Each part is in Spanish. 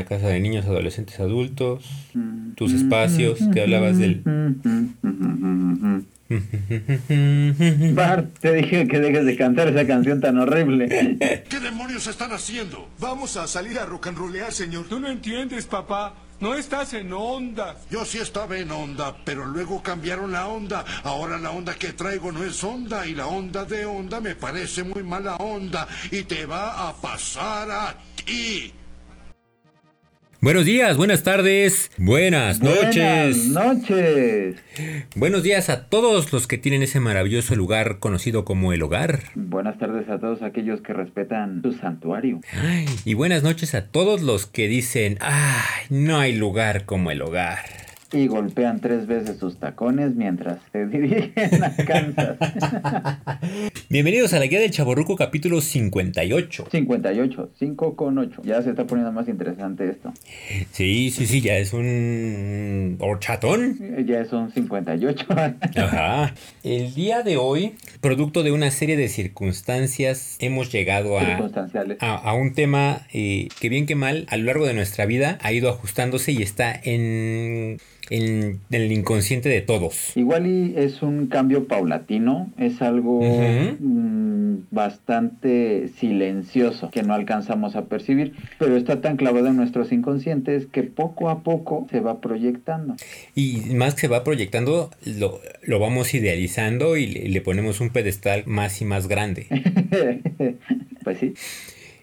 una casa de niños, adolescentes, adultos, tus espacios, que hablabas del... Bart, te dije que dejes de cantar esa canción tan horrible. ¿Qué demonios están haciendo? Vamos a salir a rock and rollear, señor. Tú no entiendes, papá. No estás en onda. Yo sí estaba en onda, pero luego cambiaron la onda. Ahora la onda que traigo no es onda y la onda de onda me parece muy mala onda y te va a pasar a ti. Buenos días, buenas tardes, buenas noches. Buenas noches. Buenos días a todos los que tienen ese maravilloso lugar conocido como el hogar. Buenas tardes a todos aquellos que respetan su santuario. Ay, y buenas noches a todos los que dicen, ay, no hay lugar como el hogar. Y golpean tres veces sus tacones mientras se dirigen a Kansas. Bienvenidos a la guía del Chaborruco capítulo 58. 58, 5 con 8. Ya se está poniendo más interesante esto. Sí, sí, sí, ya es un horchatón. Ya son 58. Ajá. El día de hoy, producto de una serie de circunstancias, hemos llegado a, Circunstanciales. a, a un tema eh, que bien que mal a lo largo de nuestra vida ha ido ajustándose y está en, en, en el inconsciente de todos. Igual y es un cambio paulatino, es algo mm, bastante silencioso que no alcanzamos a percibir, pero está tan clavado en nuestros inconscientes que poco a poco se va proyectando. Y más que se va proyectando, lo, lo vamos idealizando y le, le ponemos un pedestal más y más grande. pues sí,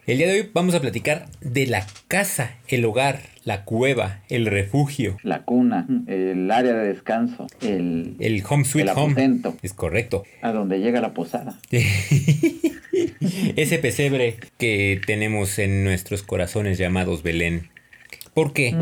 El día de hoy vamos a platicar de la casa, el hogar, la cueva, el refugio, la cuna, el área de descanso, el, el home sweet el home. aposento, Es correcto. a donde llega la posada. Ese pesebre que tenemos en nuestros corazones llamados Belén. ¿Por qué?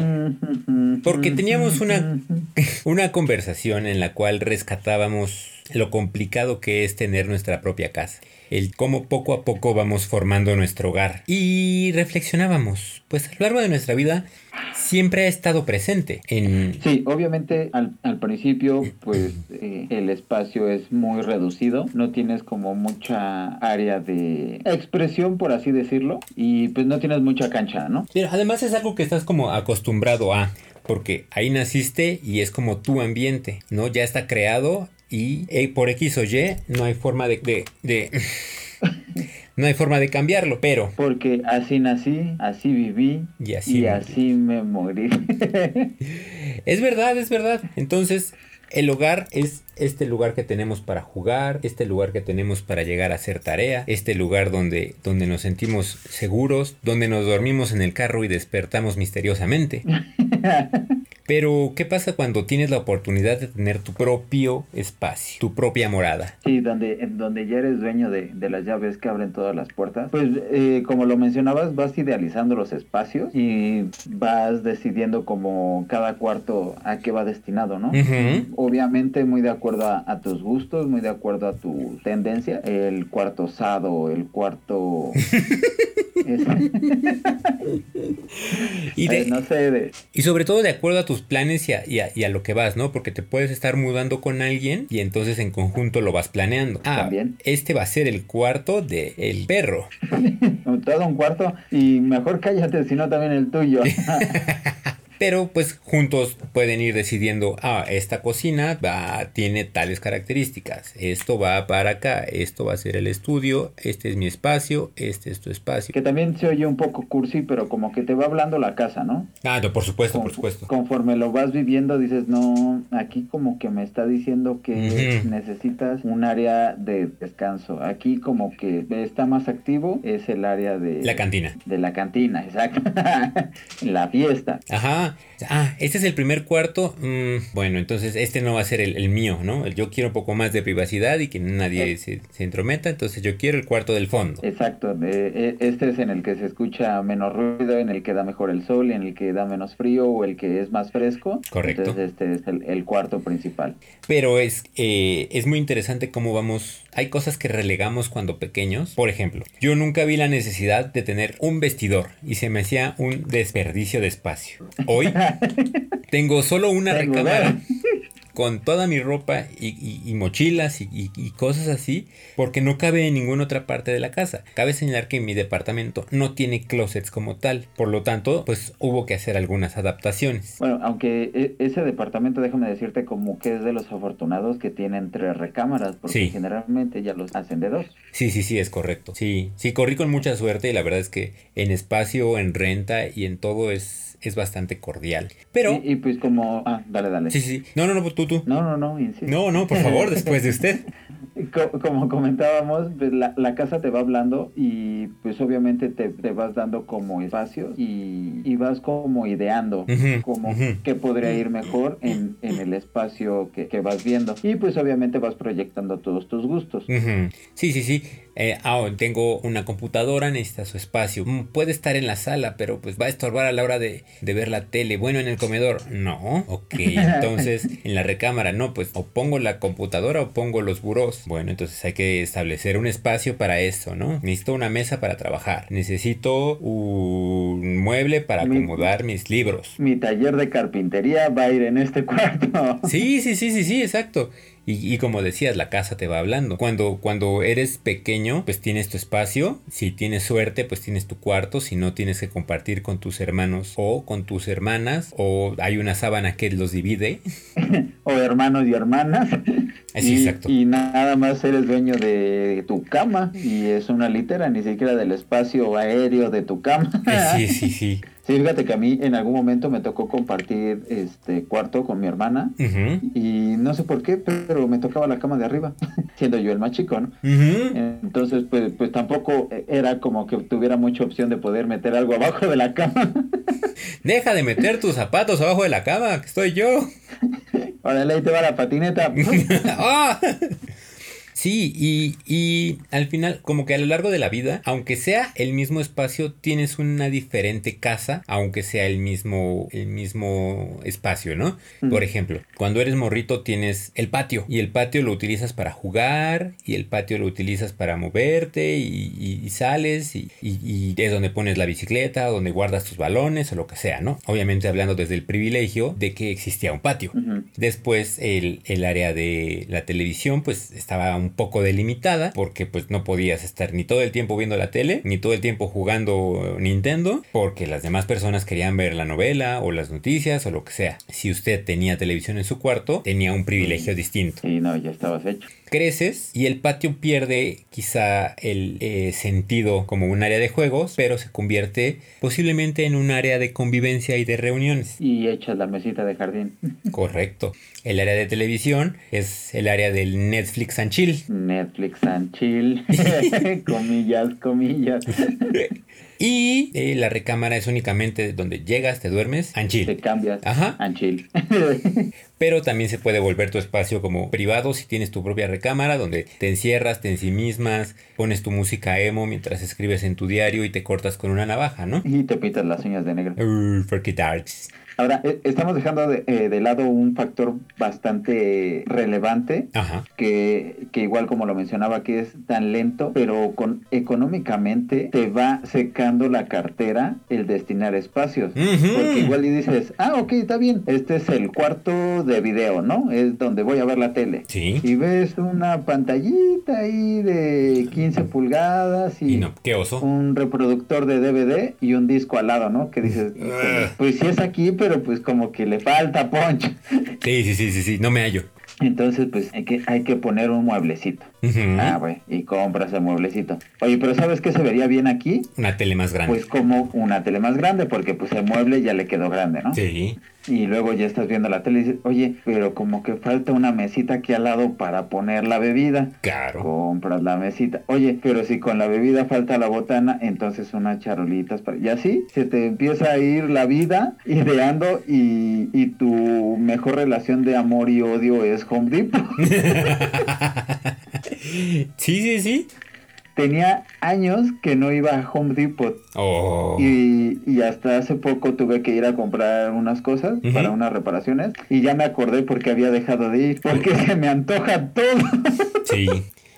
Porque teníamos una, una conversación en la cual rescatábamos lo complicado que es tener nuestra propia casa. El cómo poco a poco vamos formando nuestro hogar. Y reflexionábamos, pues a lo largo de nuestra vida siempre ha estado presente en... Sí, obviamente al, al principio pues eh, el espacio es muy reducido, no tienes como mucha área de expresión por así decirlo y pues no tienes mucha cancha, ¿no? Pero además es algo que estás como acostumbrado a, porque ahí naciste y es como tu ambiente, ¿no? Ya está creado y eh, por X o Y no hay forma de... de, de- no hay forma de cambiarlo, pero... Porque así nací, así viví Y así y morí. así me morí. Es verdad, es verdad. Entonces, el hogar es este lugar que tenemos para jugar, este lugar que tenemos para llegar a hacer tarea, este lugar donde, donde nos sentimos seguros, donde nos dormimos en el carro y despertamos misteriosamente. Pero, ¿qué pasa cuando tienes la oportunidad de tener tu propio espacio, tu propia morada? Sí, donde, en donde ya eres dueño de, de las llaves que abren todas las puertas. Pues eh, como lo mencionabas, vas idealizando los espacios y vas decidiendo como cada cuarto a qué va destinado, ¿no? Obviamente muy de acuerdo a, a tus gustos, muy de acuerdo a tu tendencia. El cuarto osado, el cuarto... Y, de- eh, no sé, de... y sobre todo de acuerdo a tus planes y a, y a- y a lo que vas, ¿no? Porque te puedes estar mudando con alguien y entonces en conjunto lo vas planeando. Ah, También. este va a ser el cuarto del perro. todo un cuarto y mejor cállate, sino también el tuyo. Pero pues juntos pueden ir decidiendo, ah, esta cocina va, tiene tales características, esto va para acá, esto va a ser el estudio, este es mi espacio, este es tu espacio. que también se oye un poco cursi, pero como que te va hablando la casa, ¿no? Ah, no, por supuesto, por supuesto. Conforme lo vas viviendo, dices, no, aquí como que me está diciendo que necesitas un área de descanso. Aquí como que está más activo, es el área de... La cantina. De la cantina, exacto. la fiesta. Ajá. Ah, este es el primer cuarto. mm, bueno, entonces este no va a ser el, el mío, ¿no? Yo quiero un poco más de privacidad y que nadie Eh. se, se entrometa, entonces yo quiero el cuarto del fondo. Exacto, e- este es en el que se escucha menos ruido, en el que da mejor el sol, en el que da menos frío o el que es más fresco. Correcto. Entonces este es el, el cuarto principal. Pero es, eh, es muy interesante cómo vamos. Hay cosas que relegamos cuando pequeños. Por ejemplo, yo nunca vi la necesidad de tener un vestidor y se me hacía un desperdicio de espacio. Hoy tengo solo una Tengo recámara. con toda mi ropa y, mochilas y, cosas así, porque no cabe en ninguna otra parte de la casa. Cabe señalar que mi departamento no tiene closets como tal, por lo tanto, pues hubo que hacer algunas adaptaciones. Bueno, aunque e, ese departamento, déjame decirte, como que es de los afortunados que tienen tres recámaras, porque generalmente ya los hacen de dos. Sí, sí, sí, es correcto. Sí, sí, corrí con mucha suerte y la verdad es que en espacio, en renta y en todo es es bastante cordial. Pero... Y, pues como... Ah, dale, dale. Sí, sí. No, no, no, tú, tú. No, no, no, insisto. No, no, por favor, después de usted. como comentábamos, pues la, la, casa te va hablando y pues obviamente te, te vas dando como espacios y, y vas como ideando como qué podría ir mejor en, en el espacio que, que, vas viendo. Y pues obviamente vas proyectando todos tus gustos. Sí, sí, sí. Eh, ah, tengo una computadora, necesita su espacio. Mm, puede estar en la sala, pero pues va a estorbar a la hora de, de ver la tele. Bueno, en el comedor, no. Ok, entonces en la recámara, no, pues o pongo la computadora o pongo los burós. Bueno, entonces hay que establecer un espacio para eso, ¿no? Necesito una mesa para trabajar. Necesito un mueble para acomodar mis libros. Mi taller de carpintería va a ir en este cuarto. Sí, sí, sí, sí, sí, exacto. Y, como decías, la casa te va hablando. Cuando, cuando eres pequeño, pues tienes tu espacio. Si tienes suerte, pues tienes tu cuarto. Si no, tienes que compartir con tus hermanos o con tus hermanas. O hay una sábana que los divide. o hermanos y hermanas. y, exacto. Y nada más eres dueño de tu cama. Y es una litera, ni siquiera del espacio aéreo de tu cama. sí, sí, sí. Sí, fíjate que a mí en algún momento me tocó compartir este cuarto con mi hermana y no sé por qué, pero me tocaba la cama de arriba, siendo yo el más chico, ¿no? Entonces, pues, pues tampoco era como que tuviera mucha opción de poder meter algo abajo de la cama. Deja de meter tus zapatos abajo de la cama, que estoy yo. Órale, ahí te va la patineta. ¡Ah! Sí, y, y, al final, como que a lo largo de la vida, aunque sea el mismo espacio, tienes una diferente casa, aunque sea el mismo, el mismo espacio, ¿no? Por ejemplo, cuando eres morrito tienes el patio y el patio lo utilizas para jugar y el patio lo utilizas para moverte y, sales y, es donde pones la bicicleta, donde guardas tus balones o lo que sea, ¿no? Obviamente hablando desde el privilegio de que existía un patio. Después el, el área de la televisión pues estaba un un poco delimitada porque pues no podías estar ni todo el tiempo viendo la tele ni todo el tiempo jugando Nintendo porque las demás personas querían ver la novela o las noticias o lo que sea. Si usted tenía televisión en su cuarto tenía un privilegio distinto. Sí, no, ya estabas hecho creces y el patio pierde quizá el eh, sentido como un área de juegos, pero se convierte posiblemente en un área de convivencia y de reuniones. Y echas la mesita de jardín. Correcto. El área de televisión es el área del Netflix and Chill. Netflix and Chill. comillas, comillas. Y eh, la recámara es únicamente donde llegas, te duermes, and chill. Te cambias. Ajá. And chill. pero también se puede volver tu espacio como privado si tienes tu propia recámara donde te encierras, te ensimismas, pones tu música emo mientras escribes en tu diario y te cortas con una navaja, ¿no? Y te pintas las uñas de negro. Uh, darks. Ahora, eh, estamos dejando de, eh, de, lado un factor bastante relevante, Que, que igual como lo mencionaba, que es tan lento, pero con económicamente te va secando la cartera el destinar espacios. Porque igual y dices, ah, ok, está bien, este es el cuarto de video, ¿no? Es donde voy a ver la tele. Sí. Y ves una pantallita ahí de 15 pulgadas y, no, ¿qué oso? un reproductor de DVD y un disco al lado, ¿no? Que dices, pues si es aquí, pero pues como que le falta poncho. Sí, sí, sí, sí, sí, no me hallo. Entonces, pues hay que, hay que poner un mueblecito. Ah, güey, y compras el mueblecito. Oye, pero ¿sabes qué se vería bien aquí? Una tele más grande. Pues como una tele más grande, porque pues el mueble ya le quedó grande, ¿no? Sí y luego ya estás viendo la tele y dices, oye, pero como que falta una mesita aquí al lado para poner la bebida. Claro. Compras la mesita. Oye, pero si con la bebida falta la botana, entonces unas charolitas para... Y así se te empieza a ir la vida ideando y, y tu mejor relación de amor y odio es Home Depot. sí, sí, sí tenía años que no iba a Home Depot. Oh. Y, y, hasta hace poco tuve que ir a comprar unas cosas para unas reparaciones. Y ya me acordé porque había dejado de ir. Porque se me antoja todo. Sí.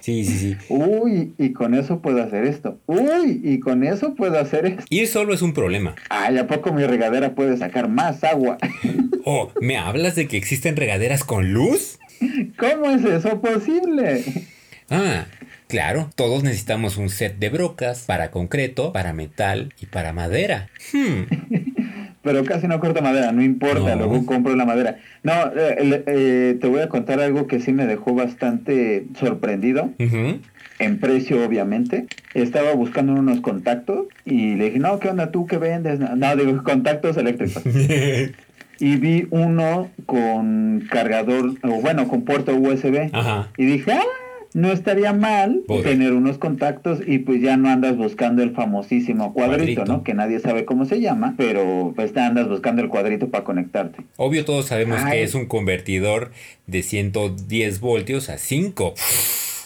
Sí, sí, sí. Uy, y con eso puedo hacer esto. Uy, y con eso puedo hacer esto. Ir solo es un problema. Ay, ¿a poco mi regadera puede sacar más agua? Oh, ¿me hablas de que existen regaderas con luz? ¿Cómo es eso posible? Ah, claro, todos necesitamos un set de brocas para concreto, para metal y para madera. Hmm. Pero casi no corto madera, no importa, No. luego compro la madera. No, eh, eh, te voy a contar algo que sí me dejó bastante sorprendido. En precio obviamente. Estaba buscando unos contactos y le dije, no, ¿qué onda tú? ¿Qué vendes? No, digo, contactos eléctricos. y vi uno con cargador, o bueno, con puerto USB. Ajá. Y dije, ah, no estaría mal Poder. tener unos contactos y pues ya no andas buscando el famosísimo cuadrito, Cuadrito. ¿no? Que nadie sabe cómo se llama, pero pues andas buscando el cuadrito para conectarte. Obvio todos sabemos Ay. que es un convertidor de 110 voltios a 5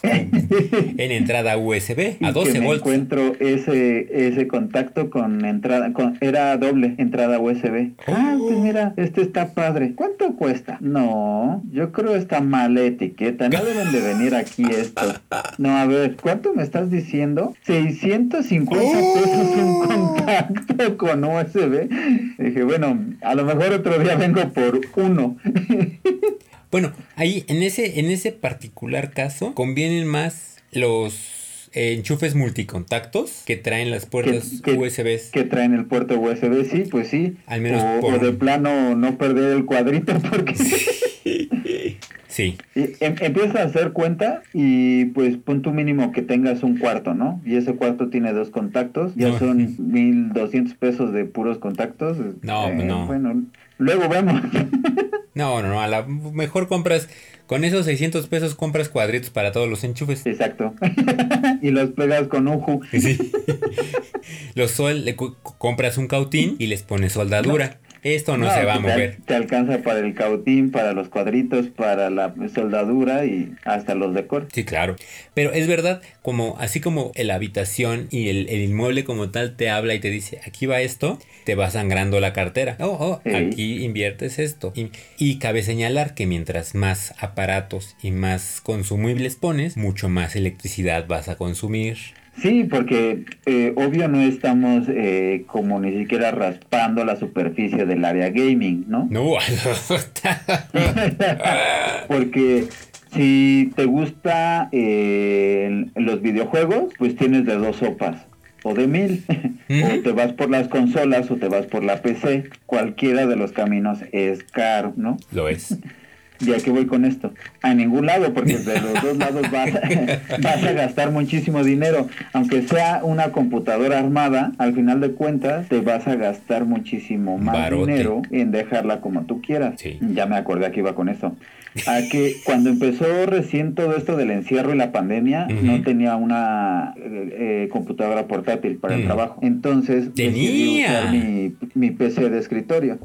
en entrada USB Y a que 12 me volts. encuentro ese ese contacto con entrada con era doble entrada USB. Ah, pues mira, este está padre. ¿Cuánto cuesta? No, yo creo está mal la etiqueta. No deben de venir aquí estos. No, a ver, ¿cuánto me estás diciendo? 650 pesos un contacto con USB. Dije, bueno, a lo mejor otro día vengo por uno. Bueno, ahí en ese, en ese particular caso convienen más los eh, enchufes multicontactos que traen las puertas que- USBs. que traen el puerto USB, sí, pues sí. Al menos o, por- o de plano no perder el cuadrito porque Sí, y em- empiezas a hacer cuenta y pues pon tu mínimo que tengas un cuarto, ¿no? Y ese cuarto tiene dos contactos, ya No. son 1200 pesos de puros contactos. No, Eh, no. Bueno, luego vemos. no, no, no, a la mejor compras, con esos 600 pesos compras cuadritos para todos los enchufes. Exacto. y los pegas con ju. Sí. los sol, le compras un cautín y les pones soldadura. Esto no, se va a te- mover. Te alcanza para el cautín, para los cuadritos, para la soldadura y hasta los decor. Sí, claro. Pero es verdad, como así como la habitación y el, el inmueble como tal te habla y te dice, aquí va esto, te va sangrando la cartera. Oh, oh, Sí. aquí inviertes esto. Y, y cabe señalar que mientras más aparatos y más consumibles pones, mucho más electricidad vas a consumir. Sí, porque eh, obvio no estamos eh, como ni siquiera raspando la superficie del área gaming, ¿no? No, Porque si te gusta eh, los videojuegos, pues tienes de dos sopas. O de mil. O te vas por las consolas o te vas por la PC. Cualquiera de los caminos es caro, ¿no? lo es. ¿Y a qué voy con esto? A ningún lado, porque de los dos lados vas, vas a gastar muchísimo dinero. Aunque sea una computadora armada, al final de cuentas te vas a gastar muchísimo más Barote. dinero en dejarla como tú quieras. Sí. Ya me acordé que iba con eso. A que cuando empezó recién todo esto del encierro y la pandemia, no tenía una eh, eh, computadora portátil para el Mm. trabajo. Entonces Tenía. usar mi, mi PC de escritorio.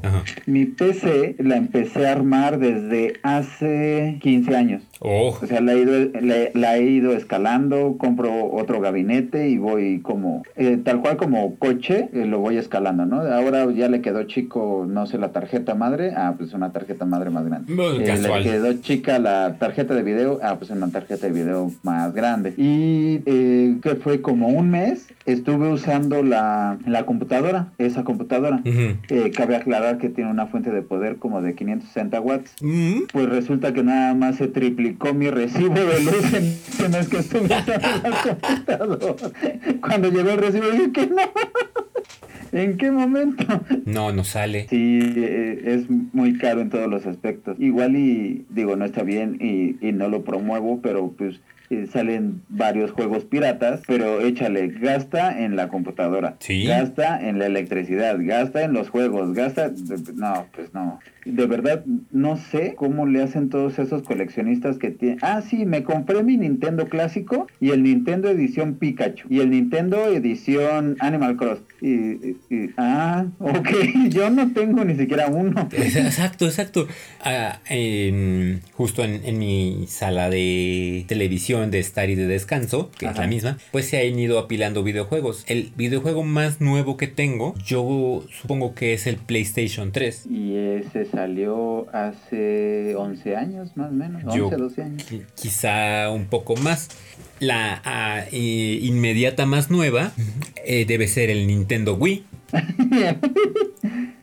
Mi PC la empecé a armar desde hace 15 años. Oh, O sea, la he ido, la, la he ido escalando, compro otro gabinete y voy como, eh, tal cual como coche, eh, lo voy escalando, ¿no? Ahora ya le quedó chico, no sé, la tarjeta madre, ah, pues una tarjeta madre más grande. Eh, casual. le quedó chica la tarjeta de video, ah, pues una tarjeta de video más grande. Y eh, que fue como un mes, estuve usando la, la computadora, esa computadora. Eh, cabe aclarar que tiene una fuente de poder como de 560 watts. Mm. Pues resulta que nada más se triplicó mi recibo de luz en ese mes que estuve usando la computadora. Cuando llegó el recibo dije que no. ¿En qué momento? No, no sale. Sí, eh, es muy caro en todos los aspectos. Igual y digo, no está bien y, y no lo promuevo, pero pues eh, salen varios juegos piratas, pero échale, gasta en la computadora, Sí. gasta en la electricidad, gasta en los juegos, gasta... No, pues no. De verdad, no sé cómo le hacen todos esos coleccionistas que tienen... Ah, sí, me compré mi Nintendo clásico y el Nintendo edición Pikachu y el Nintendo edición Animal Cross. Y, y- y- ah, ok, yo no tengo ni siquiera uno. Exacto, exacto. Ah, justo en, en mi sala de televisión de estar y de descanso, que es la misma, pues se han ido apilando videojuegos. El videojuego más nuevo que tengo, yo supongo que es el PlayStation 3. Y ese es salió hace 11 años, más o menos, 11, Yo- 12 años. Quizá un poco más. La ah, eh, inmediata más nueva eh, debe ser el Nintendo Wii.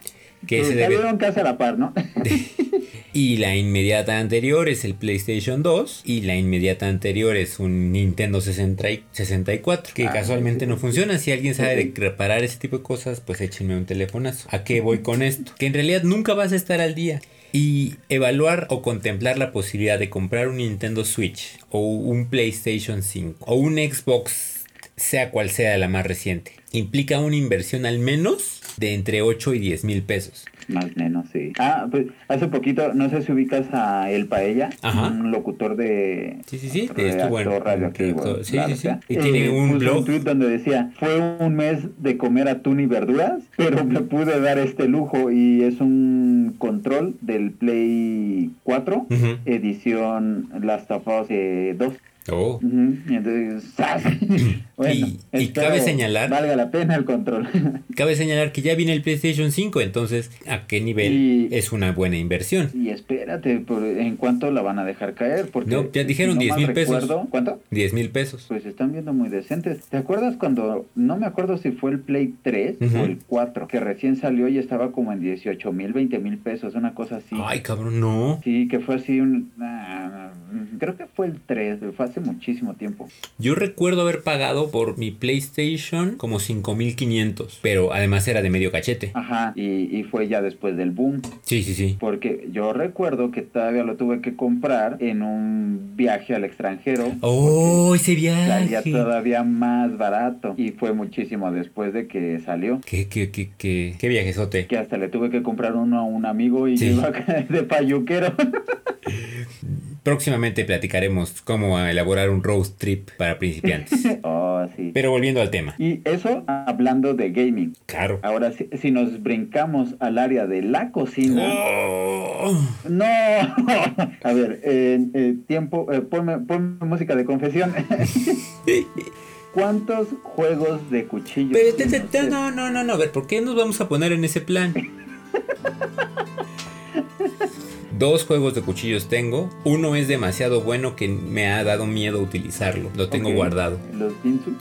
que Pues ese debe, casi a la par, ¿no? y la inmediata anterior es el PlayStation 2. Y la inmediata anterior es un Nintendo 60 y- 64. Que Ah, casualmente sí, no funciona. Si alguien sabe de reparar ese tipo de cosas, pues échenme un telefonazo. ¿A qué voy con esto? Que en realidad nunca vas a estar al día. Y evaluar o contemplar la posibilidad de comprar un Nintendo Switch o un PlayStation 5 o un Xbox, sea cual sea la más reciente, implica una inversión al menos de entre 8 y 10 mil pesos. Más o menos, sí. Ah, pues hace poquito, no sé si ubicas a El Paella, Ajá. un locutor de Sí, sí, sí, de esto, bueno, radioactivo. sí, claro, sí, o sí. sea, Y tiene un puso blog. un tweet donde decía, fue un mes de comer atún y verduras, pero me pude dar este lujo y es un control del Play 4, Ujú. edición Last of Us eh, 2. Oh. Ujú, y entonces, bueno, Y- y cabe señalar- Valga la pena el control. Cabe señalar que ya viene el PlayStation 5, entonces ¿a qué nivel Y- es una buena inversión? y espérate, por, ¿en cuánto la van a dejar caer? Porque No, ya dijeron si 10 mal mil pesos. ¿Cuánto? 10 mil pesos. Pues están viendo muy decentes. ¿Te acuerdas cuando, no me acuerdo si fue el Play 3 Ujú. o el 4, que recién salió y estaba como en 18 mil, 20 mil pesos, una cosa así? Ay, cabrón, no. Sí, que fue así un... creo que fue el 3, fue hace muchísimo tiempo. Yo recuerdo haber pagado por mi PlayStation como 5500, pero además era de medio cachete. Ajá, y, y fue ya después del boom. Sí, sí, sí. Porque yo recuerdo que todavía lo tuve que comprar en un viaje al extranjero. Oh, ese Salía viaje. todavía más barato. Y fue muchísimo después de que salió. ¿Qué, qué, qué, qué, qué viajesote? Que hasta le tuve que comprar uno a un amigo y Sí. iba a caer de payuquero. Próximamente platicaremos cómo elaborar un road trip para principiantes. oh, sí. Pero volviendo al tema. Y eso hablando de gaming. Claro. Ahora, si, si nos brincamos al área de la cocina. Oh. ¡No! A ver, eh, eh, tiempo, eh, ponme, ponme música de confesión. ¿Cuántos juegos de cuchillos? Pero, te- tiene te- te- usted? no, no, no, no, a ver, ¿por qué nos vamos a poner en ese plan? Dos juegos de cuchillos tengo. Uno es demasiado bueno que me ha dado miedo utilizarlo. Lo tengo guardado. Los Jinsu.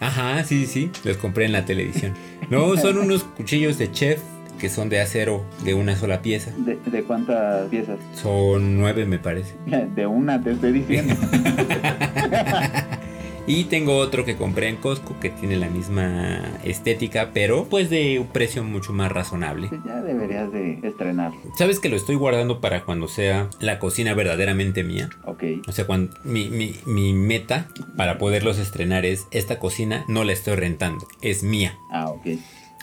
Ajá, sí, sí, los compré en la televisión. No, son unos cuchillos de chef que son de acero de una sola pieza. ¿De, de cuántas piezas? Son nueve, me parece. De una, te estoy diciendo. Y tengo otro que compré en Costco que tiene la misma estética, pero pues de un precio mucho más razonable. Pues ya deberías de estrenarlo. ¿Sabes que lo estoy guardando para cuando sea la cocina verdaderamente mía? Ok. O sea, cuando mi, mi- mi meta para poderlos estrenar es esta cocina no la estoy rentando, es mía. Ah, ok.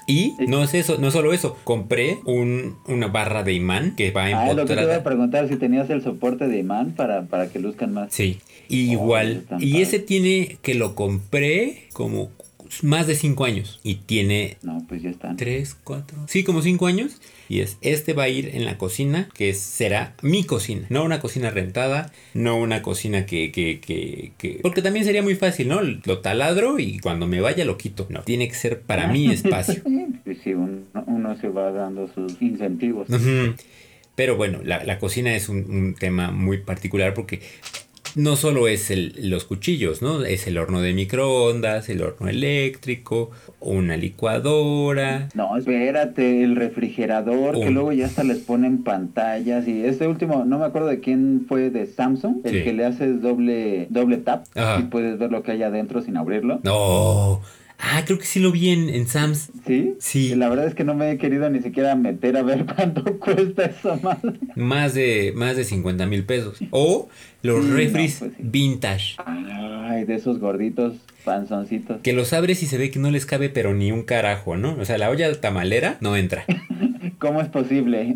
Y no es eso, no solo eso, compré un- una barra de imán que va Ah, lo que te iba a preguntar, si tenías el soporte de imán para, para que luzcan más. Sí, igual. y ese tiene que lo compré como más de 5 años. Y tiene No, pues ya están. 3, 4, sí, como 5 años. Y es, este va a ir en la cocina, que será mi cocina. No una cocina rentada, no una cocina que, que, que, que- Porque también sería muy fácil, ¿no? Lo taladro y cuando me vaya lo quito. No, tiene que ser para mi espacio. Sí, uno, uno se va dando sus incentivos. Pero bueno, la, la cocina es un, un tema muy particular porque no solo es el- los cuchillos, ¿no? Es el horno de microondas, el horno eléctrico, una licuadora. No, espérate, el refrigerador, que luego ya hasta les ponen pantallas. Y este último, no me acuerdo de quién fue de Samsung, el Sí. que le haces doble, doble tap Ajá. y puedes ver lo que hay adentro sin abrirlo. No. Ah, creo que sí lo vi en, en Sam's. ¿Sí? Sí. La verdad es que no me he querido ni siquiera meter a ver cuánto cuesta esa madre. Más de, más de 50 mil pesos. O los Sí, no, refris pues sí. vintage. Ay, de esos gorditos panzoncitos. Que los abres y se ve que no les cabe pero ni un carajo, ¿no? O sea, la olla tamalera no entra. ¿Cómo es posible?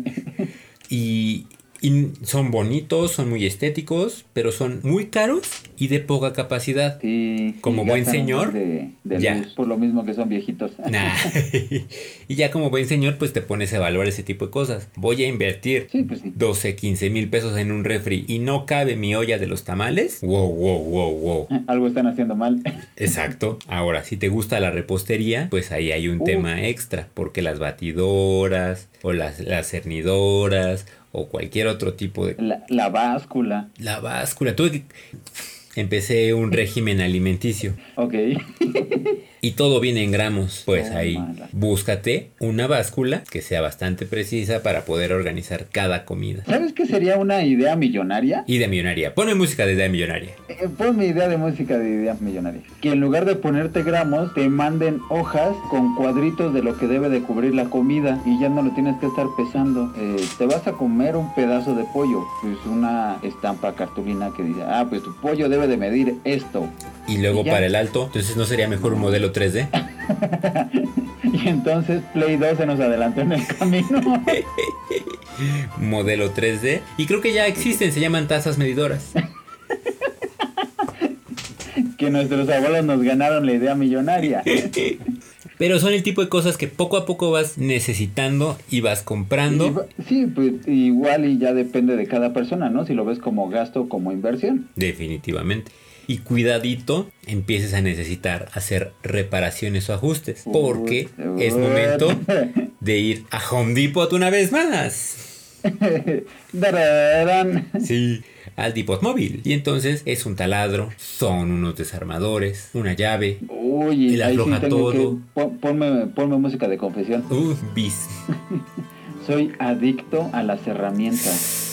Y, Y son bonitos, son muy estéticos, pero son muy caros y de poca capacidad. Sí. Como buen señor, De, de ya. luz, por lo mismo que son viejitos. Nah. y ya como buen señor, pues te pones a evaluar ese tipo de cosas. Voy a invertir Sí, pues sí. 12, 15 mil pesos en un refri y no cabe mi olla de los tamales. Wow, wow, wow, wow. Algo están haciendo mal. Exacto. Ahora, si te gusta la repostería, pues ahí hay un Uh. tema extra, porque las batidoras o las, las cernidoras o cualquier otro tipo de... La, la báscula. La báscula. Tuve que... Empecé un régimen alimenticio Ok. y todo viene en gramos. Pues ahí Tómala. búscate una báscula que sea bastante precisa para poder organizar cada comida. ¿Sabes qué sería una idea millonaria? Y de millonaria. Ponme música de idea millonaria. Eh, Ponme idea de música de idea millonaria. Que en lugar de ponerte gramos, te manden hojas con cuadritos de lo que debe de cubrir la comida y ya no lo tienes que estar pesando. Eh, te vas a comer un pedazo de pollo, pues una estampa cartulina que dice, ah, pues tu pollo debe de medir esto. Y luego Y para el alto, entonces no sería mejor un modelo 3D. Y entonces Play 2 se nos adelantó en el camino. modelo 3D. Y creo que ya existen, se llaman tazas medidoras. que nuestros abuelos nos ganaron la idea millonaria. Pero son el tipo de cosas que poco a poco vas necesitando y vas comprando. Sí, pues igual y ya depende de cada persona, ¿no? Si lo ves como gasto o como inversión. Definitivamente. Y cuidadito, empieces a necesitar hacer reparaciones o ajustes. Porque es momento de ir a Home Depot una vez más. Sí, al Depot móvil. Y entonces es un taladro, son unos desarmadores, una llave, Uy, sí afloja que... todo. pon- Ponme, ponme música de confesión. uh, bis. Soy adicto a las herramientas.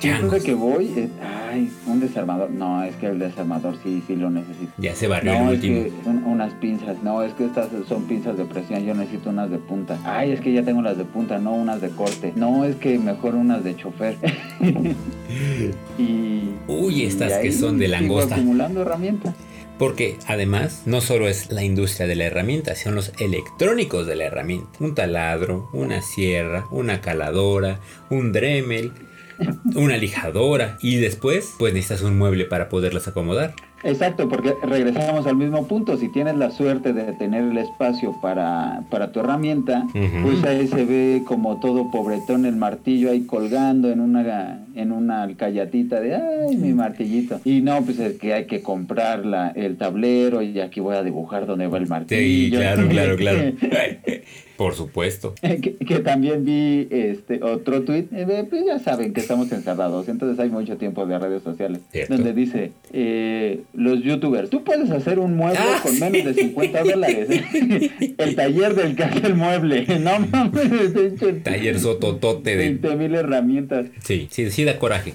Siempre que voy, eh, ay, un desarmador. No, es que el desarmador sí, sí lo necesito. Ya se barrió No, el es último. que un- unas pinzas. No, es que estas son pinzas de presión. Yo necesito unas de punta. Ay, es que ya tengo las de punta, no unas de corte. No, es que mejor unas de chofer. y. Uy, estas y que son de langosta. acumulando herramientas. Porque además no solo es la industria de la herramienta, son los electrónicos de la herramienta. Un taladro, una sierra, una caladora, un dremel, una lijadora y después pues necesitas un mueble para poderlas acomodar. Exacto, porque regresamos al mismo punto. Si tienes la suerte de tener el espacio para, para tu herramienta, Ujú. pues ahí se ve como todo pobretón el martillo ahí colgando en una en una alcayatita de ay mi martillito. Y no, pues es que hay que comprar la, el tablero y aquí voy a dibujar dónde va el Sí, martillo. claro, claro, claro. Por supuesto. que, que también vi este otro tweet, eh, pues ya saben que estamos encerrados, entonces hay mucho tiempo de redes sociales, Cierto. donde dice, eh, los youtubers, tú puedes hacer un mueble Ah, con menos de 50 dólares, el taller del que hace el mueble, no mames, pinche Taller sototote de... 20 mil herramientas. Sí, sí, sí da coraje.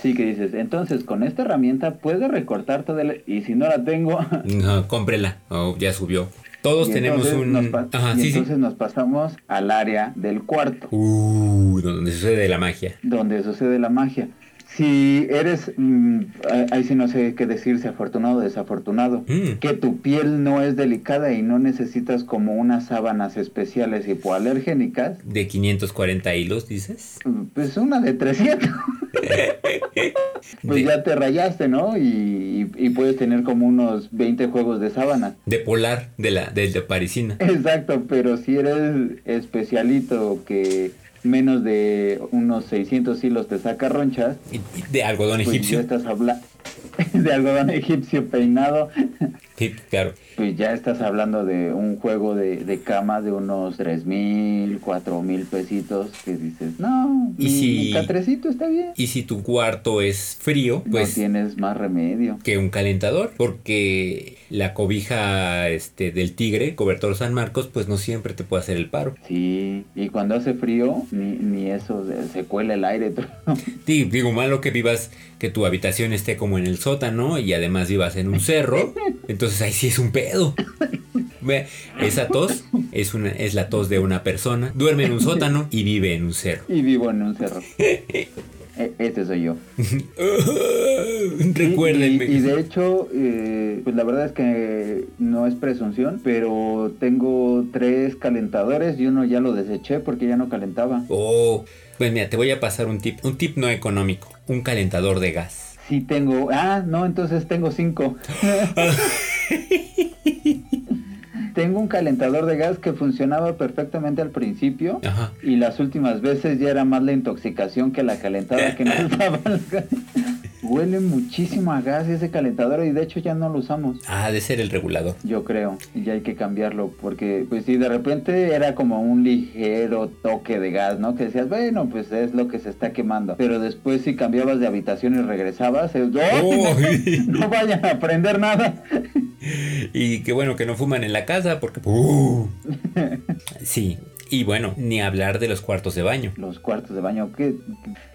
Sí, que dices, entonces con esta herramienta puedes recortar todo el... Y si no la tengo... No, cómprela. Oh, ya subió. Todos y tenemos un... nos pa- Ajá, y sí, sí. entonces nos pasamos al área del cuarto. Uh, donde sucede la magia. donde sucede la magia. Si eres, mm, ah, ahí sí no sé qué decir, si afortunado o desafortunado, Mm. que tu piel no es delicada y no necesitas como unas sábanas especiales hipoalergénicas, De 540 hilos, dices. pues una de 300. pues De- ya te rayaste, ¿no? Y, puedes tener como unos 20 juegos de sábanas. De polar, de la, del de parisina. Exacto, pero si eres especialito que menos de unos 600 hilos te saca ronchas, De algodón pues ya egipcio. estás hablando de algodón egipcio peinado, Sí, claro. pues ya estás hablando de un juego de, de cama de unos tres mil, cuatro mil pesitos que dices, no, Y mi, si- mi catrecito está bien. Y si tu cuarto es frío, no pues tienes más remedio. que un calentador, porque la cobija este del tigre, cobertor San Marcos, pues no siempre te puede hacer el paro. Sí, y cuando hace frío, ni, ni eso, se, se cuela el aire. Sí, digo, malo que vivas, que tu habitación esté como en el sótano y además vivas en un cerro, entonces ahí sí es un pedo. Esa tos es, una, es la tos de una persona, duerme en un sótano y vive en un cerro. y vivo en un cerro. Este soy yo. Recuérdenme. Y, y de hecho, eh, pues la verdad es que no es presunción, pero tengo tres calentadores y uno ya lo deseché porque ya no calentaba. Oh, pues mira, te voy a pasar un tip, un tip no económico, un calentador de gas. Sí tengo, ah, no, entonces tengo cinco. tengo un calentador de gas que funcionaba perfectamente al principio Ajá. y las últimas veces ya era más la intoxicación que la calentada que nos daba. Huele muchísimo a gas ese calentador y de hecho ya no lo usamos. Ah, de ser el regulador. Yo creo, y ya hay que cambiarlo, porque pues sí, de repente era como un ligero toque de gas, ¿no? Que decías, bueno, pues es lo que se está quemando. Pero después si cambiabas de habitación y regresabas, es, ¡Oh! No vayan a prender nada. Y qué bueno que no fuman en la casa porque... ¡Uh! Sí, y bueno, ni hablar de los cuartos de baño. Los cuartos de baño, que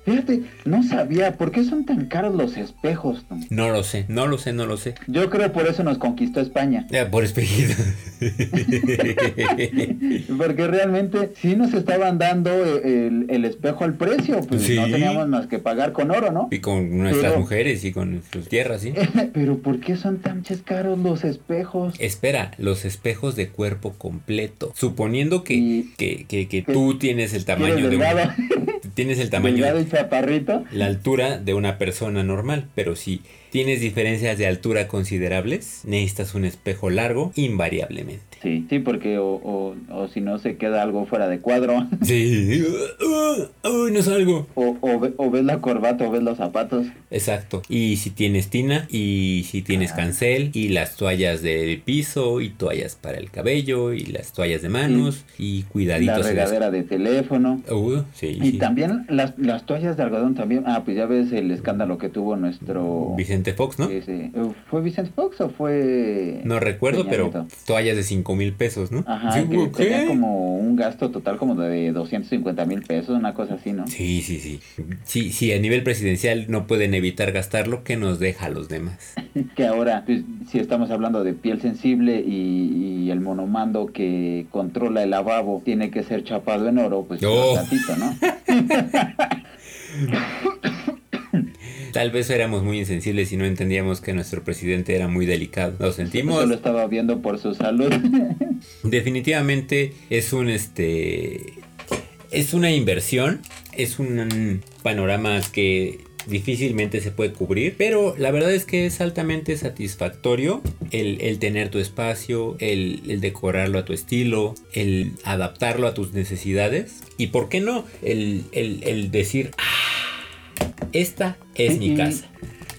fíjate, no sabía por qué son tan caros los espejos. Tom? No lo sé, no lo sé, no lo sé. Yo creo por eso nos conquistó España. Ya, por espejito. Porque realmente sí nos estaban dando el, el espejo al precio, pues Sí. no teníamos más que pagar con oro, ¿no? y con nuestras Pero- mujeres y con sus tierras, ¿sí? Pero ¿por qué son tan caros los espejos? Espera, los espejos de cuerpo completo. Suponiendo que, Y- que, que, que tú tienes el ¿Quieres tamaño de un-? Tienes el tamaño, Delgado y chaparrito. la altura de una persona normal, pero si tienes diferencias de altura considerables, necesitas un espejo largo invariablemente. Sí, sí, porque o, o, o si no se queda algo fuera de cuadro. Sí. Uy, no salgo. O, o, ve- o ves la corbata o ves los zapatos. Exacto. Y si tienes tina, y si tienes Ah. cancel, y las toallas del piso, y toallas para el cabello, y las toallas de manos, y La cuidaditos. las- regadera de teléfono. Uh, sí, Y sí. también las, las toallas de algodón también. Ah, pues ya ves el escándalo que tuvo nuestro... Vicente Fox, ¿no? ese- ¿Fue Vicente Fox o fue...? No recuerdo, Peña pero Nieto? toallas de 5 mil pesos, ¿no? Ajá, Sí, que ¿qué? tenía como un gasto total como de 250 mil pesos, una cosa así, ¿no? Sí, sí, sí. Sí, sí, a nivel presidencial no pueden evitar gastarlo, que nos deja a los demás. Que ahora, pues, si estamos hablando de piel sensible y, y el monomando que controla el lavabo tiene que ser chapado en oro, pues Oh. tantito, ¿no? Tal vez éramos muy insensibles y no entendíamos que nuestro presidente era muy delicado. Lo sentimos. Solo estaba viendo por su salud. Definitivamente es un este es una inversión, es un panorama que difícilmente se puede cubrir, pero la verdad es que es altamente satisfactorio el, el tener tu espacio, el, el decorarlo a tu estilo, el adaptarlo a tus necesidades y por qué no el, el- el decir, "Ah, esta es mi casa.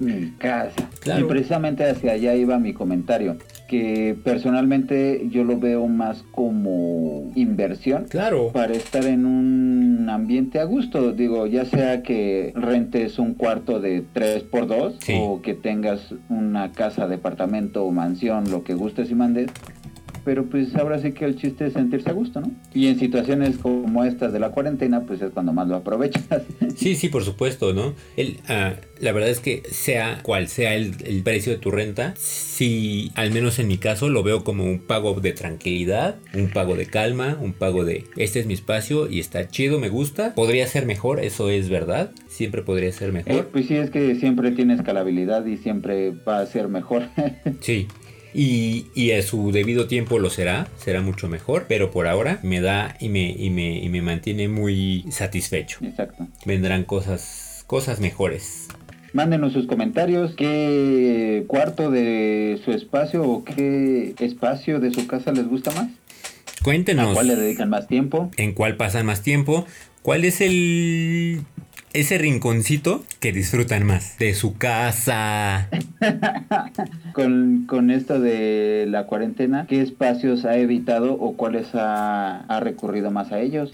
Mi casa. Claro. Y precisamente hacia allá iba mi comentario. Que personalmente yo lo veo más como inversión. Claro. para estar en un ambiente a gusto, digo, ya sea que rentes un cuarto de 3x2 Sí. o que tengas una casa, departamento o mansión, lo que gustes y mandes, pero pues ahora sí que el chiste es sentirse a gusto, ¿no? Y en situaciones como estas de la cuarentena, pues es cuando más lo aprovechas. Sí, sí, por supuesto, ¿no? El, ah, la verdad es que sea cual sea el, el precio de tu renta, sí, al menos en mi caso lo veo como un pago de tranquilidad, un pago de calma, un pago de este es mi espacio y está chido, me gusta. Podría ser mejor, eso es verdad, siempre podría ser Eh, mejor. pues sí, es que siempre tiene escalabilidad y siempre va a ser mejor. Sí. Y, y a su debido tiempo lo será, será mucho mejor, pero por ahora me da y me, y me, y me mantiene muy satisfecho. Exacto. Vendrán cosas, cosas mejores. Mándenos sus comentarios, qué cuarto de su espacio o qué espacio de su casa les gusta más, a Cuéntenos. cuál le dedican más tiempo. en cuál pasan más tiempo, cuál es el ese rinconcito que disfrutan más de su casa. Con, con esto de la cuarentena, ¿qué espacios ha evitado o cuáles ha, ha recurrido más a ellos?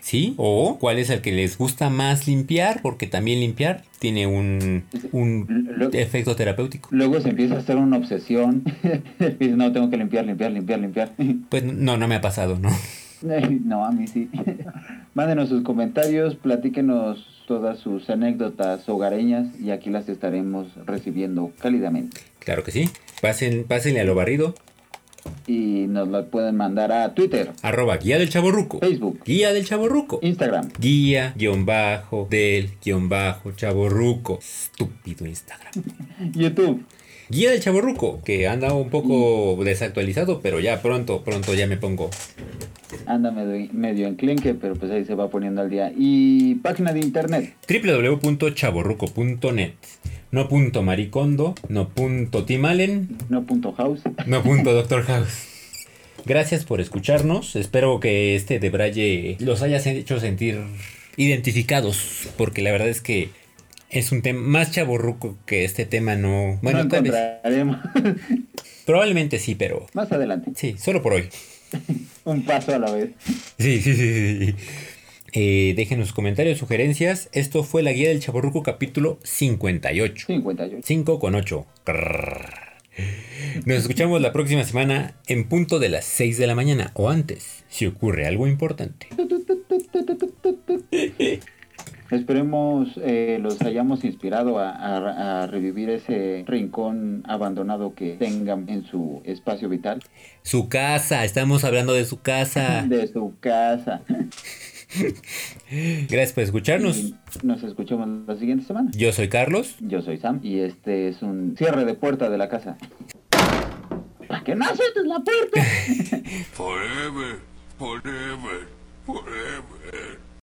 ¿Sí? O cuál es el que les gusta más limpiar, porque también limpiar tiene un, un efecto terapéutico. Luego se empieza a hacer una obsesión. Dices, no, tengo que limpiar, limpiar, limpiar, limpiar. Pues no, no me ha pasado, ¿no? No, a mí sí. Mándenos sus comentarios, platíquenos todas sus anécdotas hogareñas y aquí las estaremos recibiendo cálidamente. Claro que sí. Pasen, pásenle a lo barrido. Y nos lo pueden mandar a Twitter, Arroba guía del chaborruco. Facebook, Guía del chaborruco. Instagram. Guía, guion bajo, del, guion bajo, chaborruco. Estúpido Instagram. YouTube. Guía del Chaborruco, que anda un poco desactualizado, pero ya pronto, pronto ya me pongo. Anda medio, medio enclenque, pero pues ahí se va poniendo al día. Y página de internet. www.chaborruco.net No punto maricondo, no punto Tim Allen, No punto house. no punto Doctor House. Gracias por escucharnos. Espero que este de Braille los haya hecho sentir identificados, porque la verdad es que es un tema más chaborruco que este tema no. Bueno, no tal vez. encontraremos. Probablemente sí, pero Más adelante. sí, solo por hoy. Un paso a la vez. Sí, sí, sí. sí. Eh, dejen sus comentarios, sugerencias. Esto fue la guía del chaborruco capítulo 58. 58. 5 con 8. Nos escuchamos la próxima semana en punto de las 6 de la mañana o antes, si ocurre algo importante. Esperemos eh, los hayamos inspirado a, a- a revivir ese rincón abandonado que tengan en su espacio vital Su casa, estamos hablando de su casa. de su casa. Gracias por escucharnos. Y nos escuchamos la siguiente semana. Yo soy Carlos. Yo soy Sam y este es un cierre de puerta de la casa. ¡Para que no azotes la puerta! Forever, forever, forever.